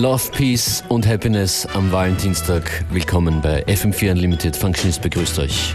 Love, Peace und Happiness am Valentinstag. Willkommen bei FM4 Unlimited. Functionist begrüßt euch.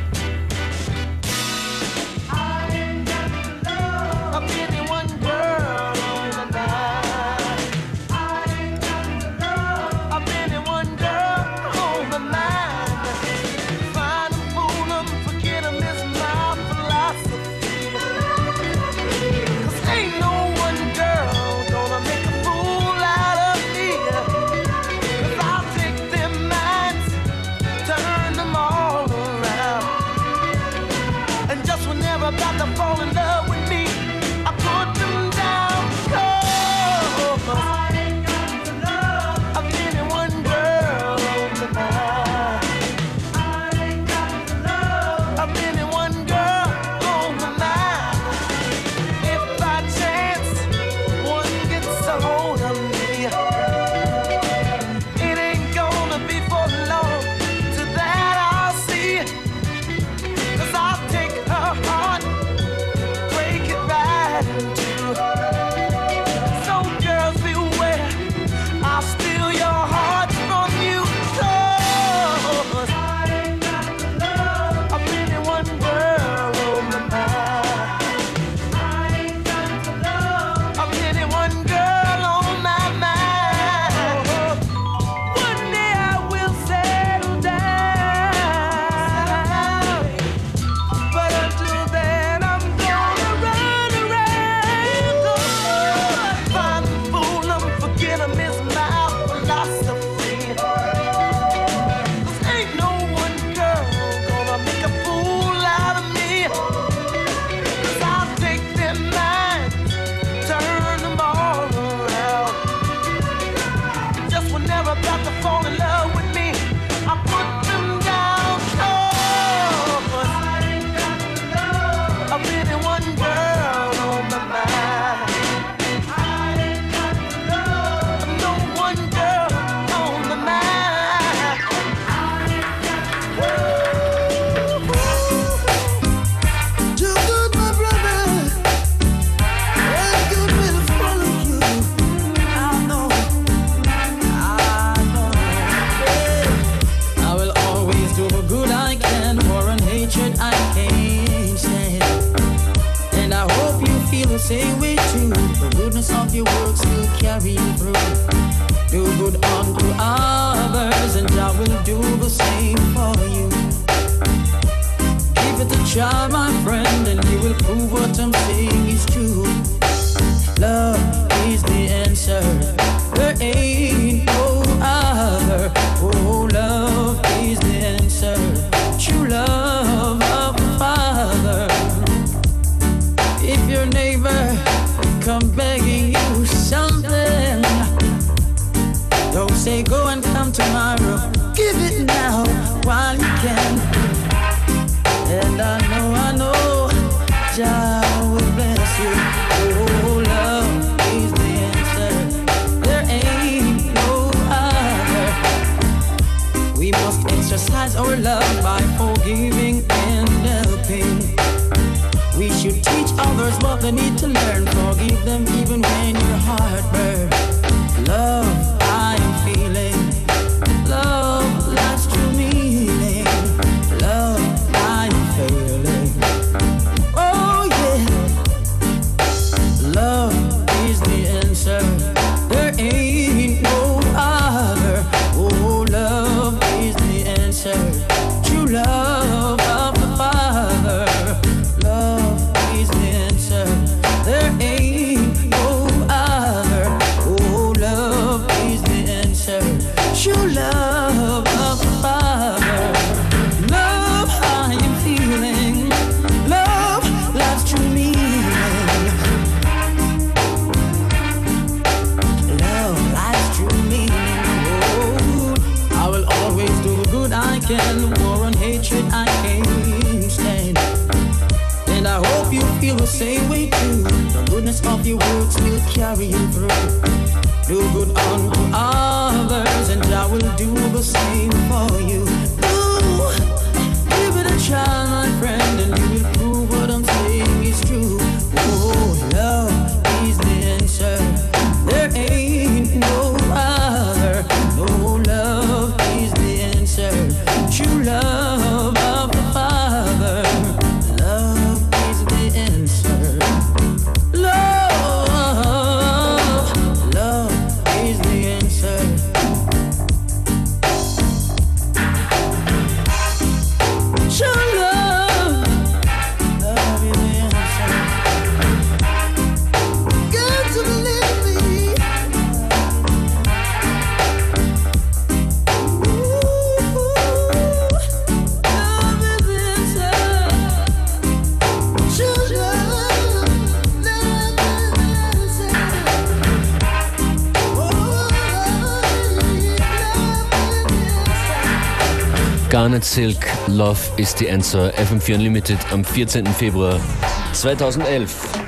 come back. They need to learn, forgive them Garnet Silk, Love is the Answer, FM4 Unlimited am 14. Februar 2011.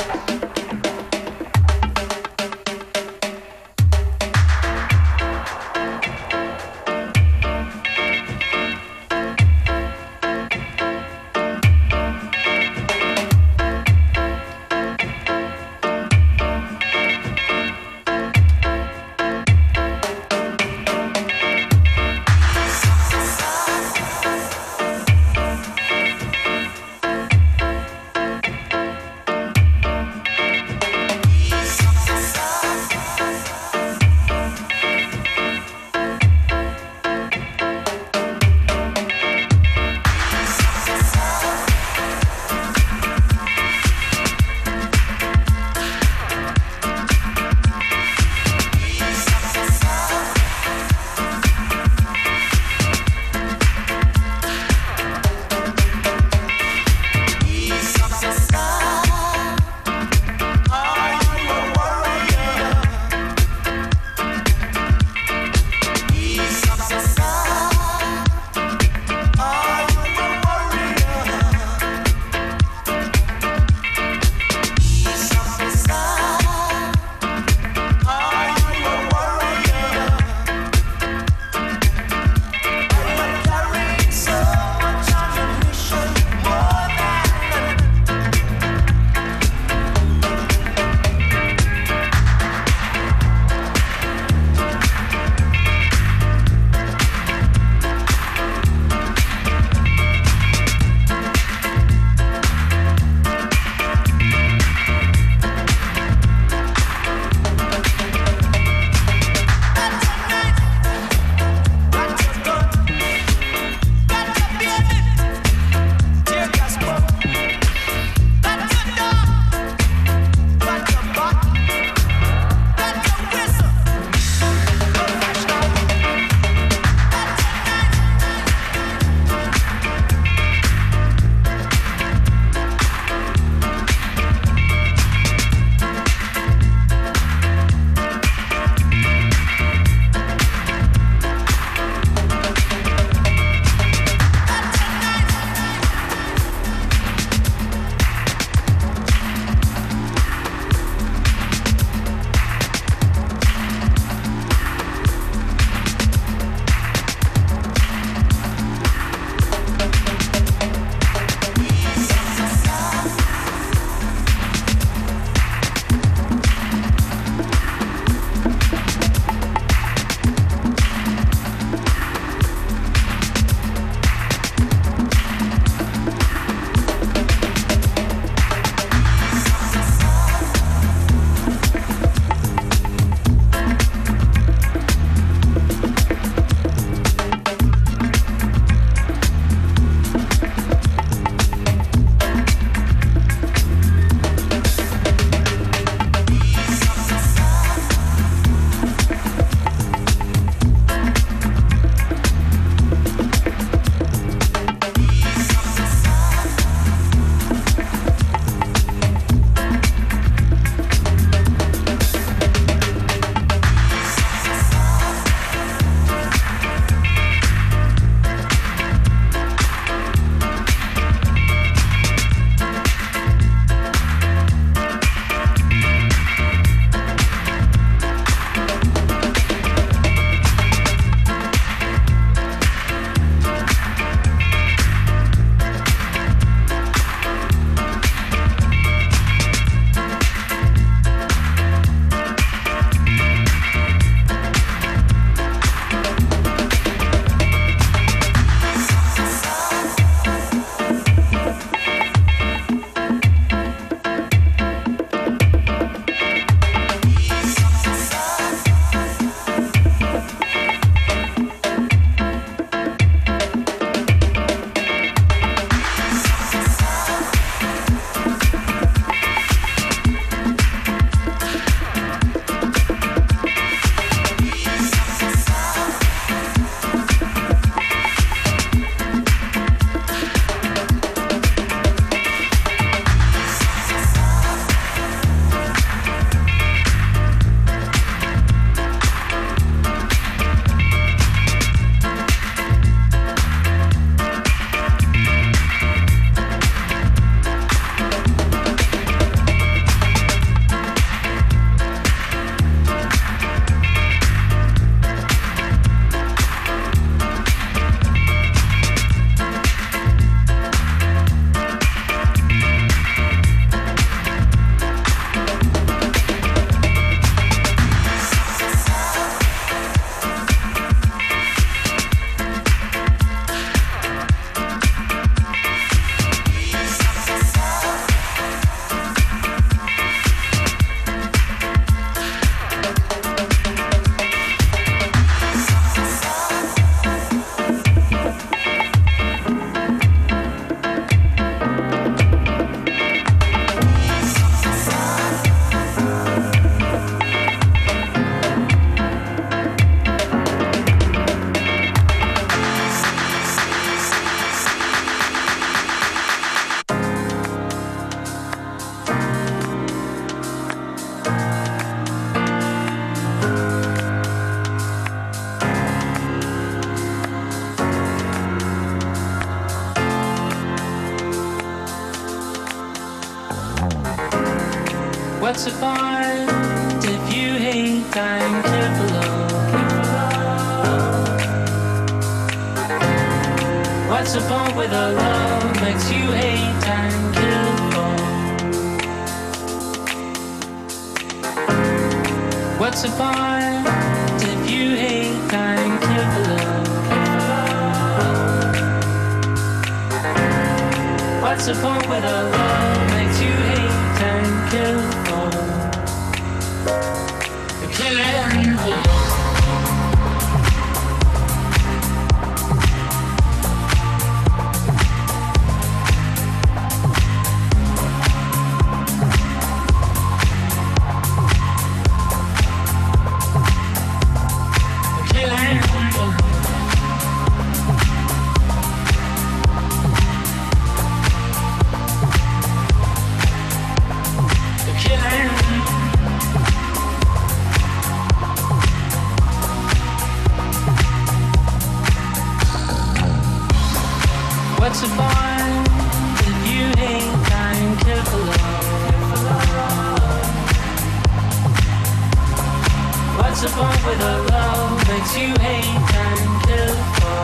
with a love that you hate and kill for.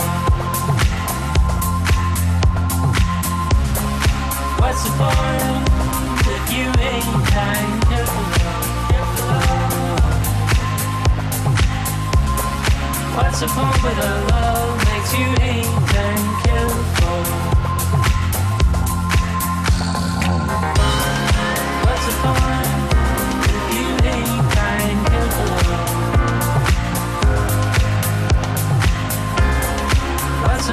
What's the point you hate and kill for? What's the point with a love makes you hate?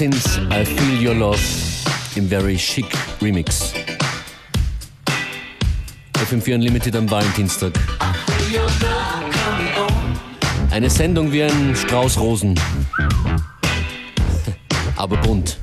Sins, I Feel Your Love im Very Chic Remix. FM4 Unlimited am Valentinstag. Eine Sendung wie ein Strauß Rosen. Aber bunt.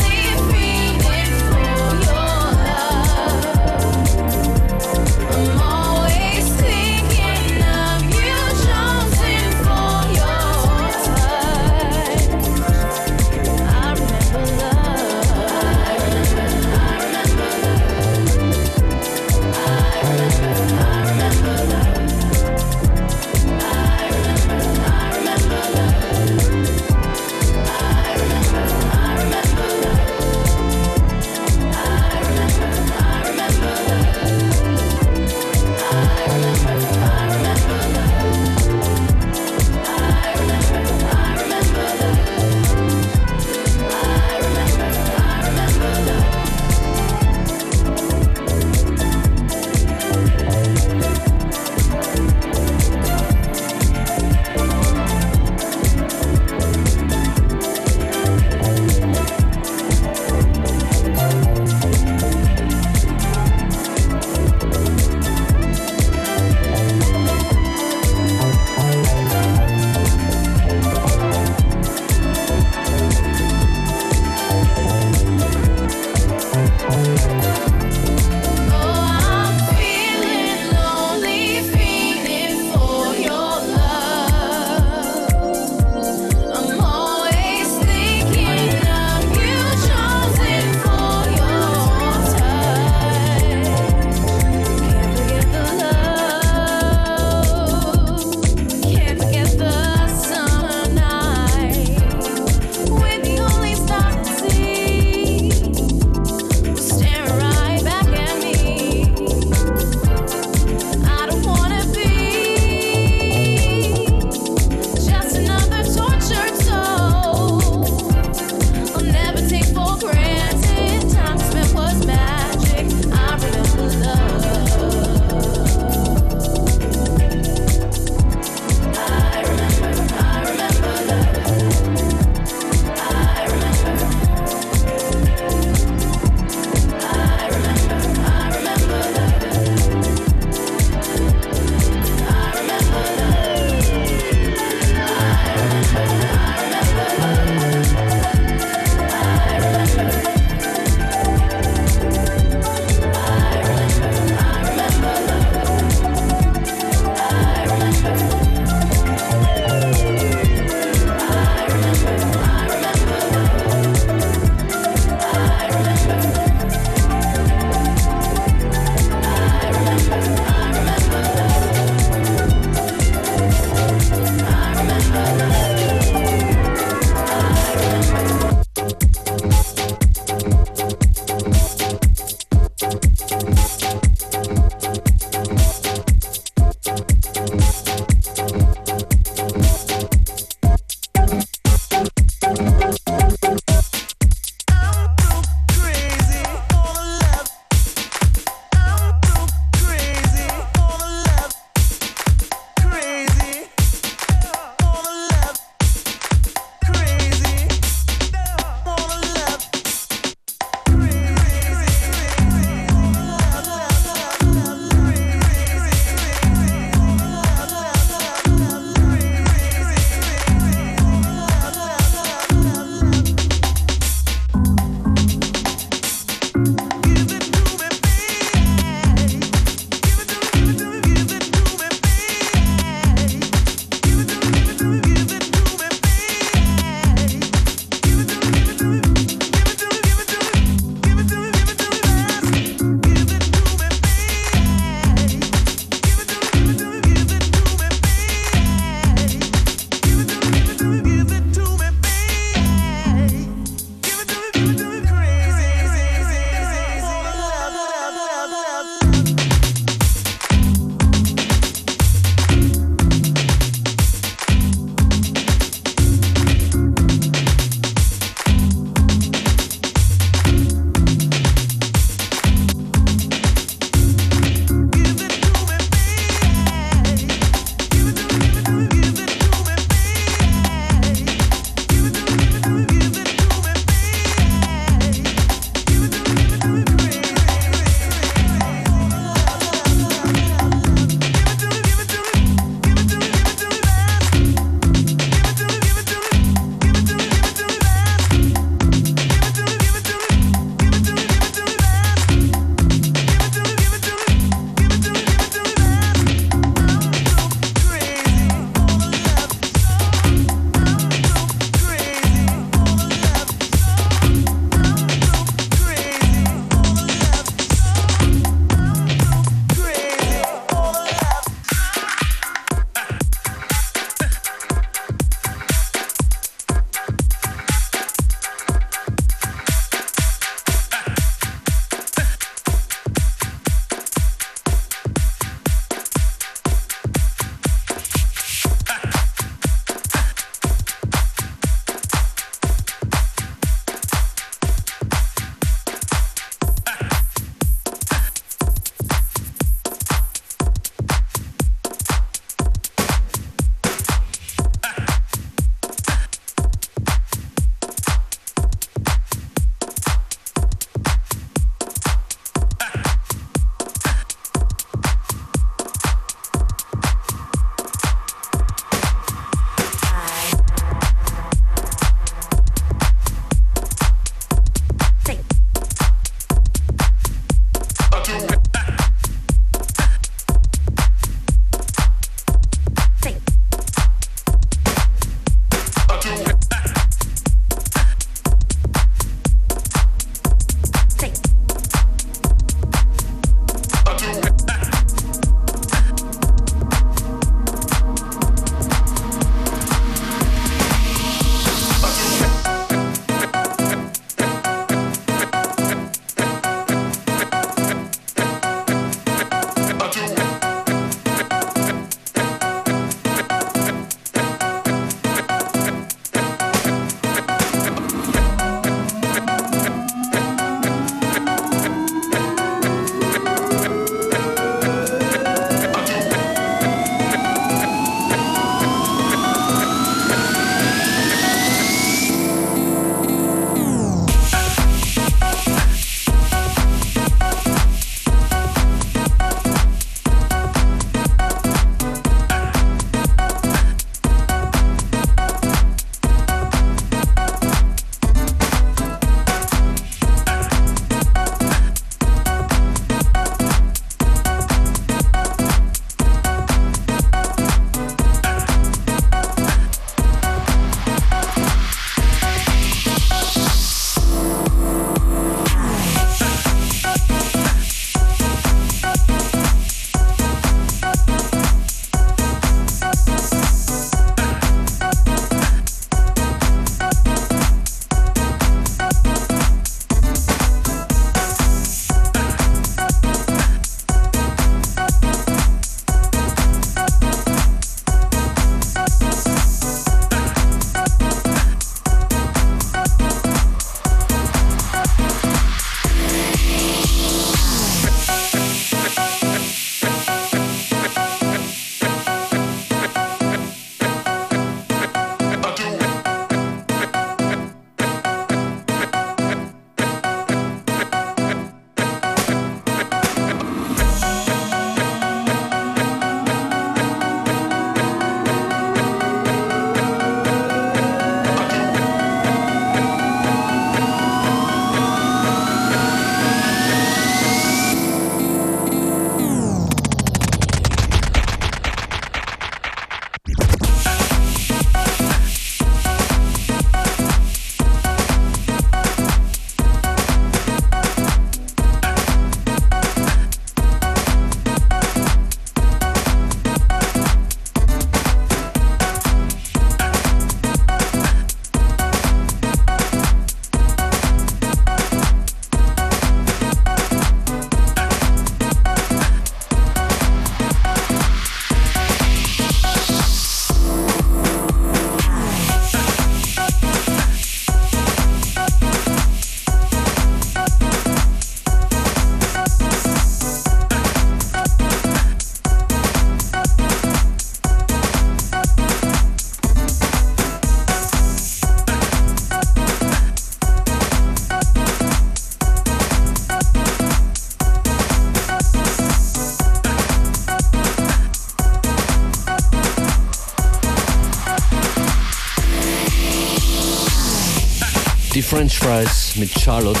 Charlotte.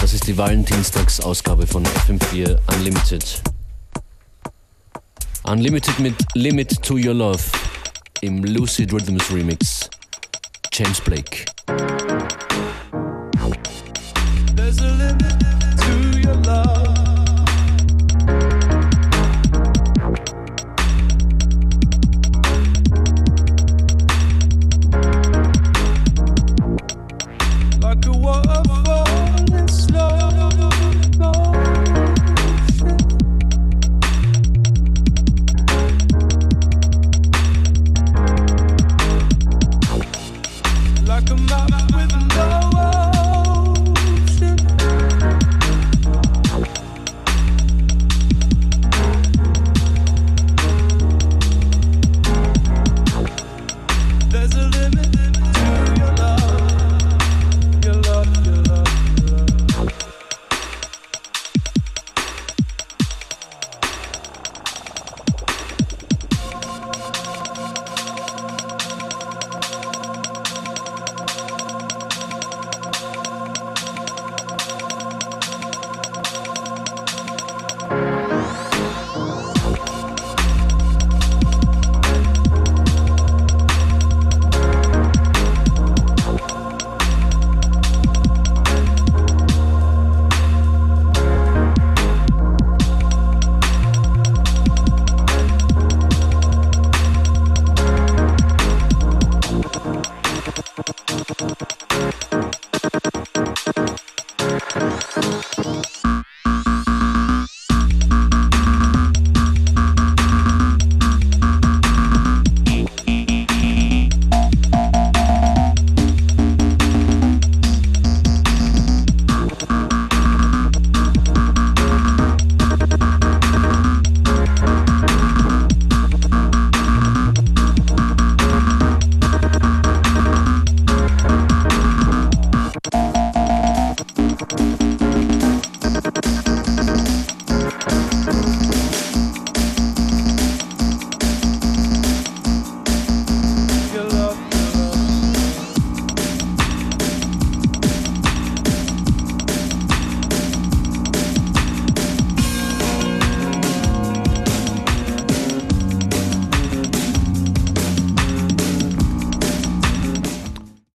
Das ist die Valentinstagsausgabe von FM4 Unlimited. Unlimited mit Limit to Your Love im Lucid Rhythms Remix. James Blake.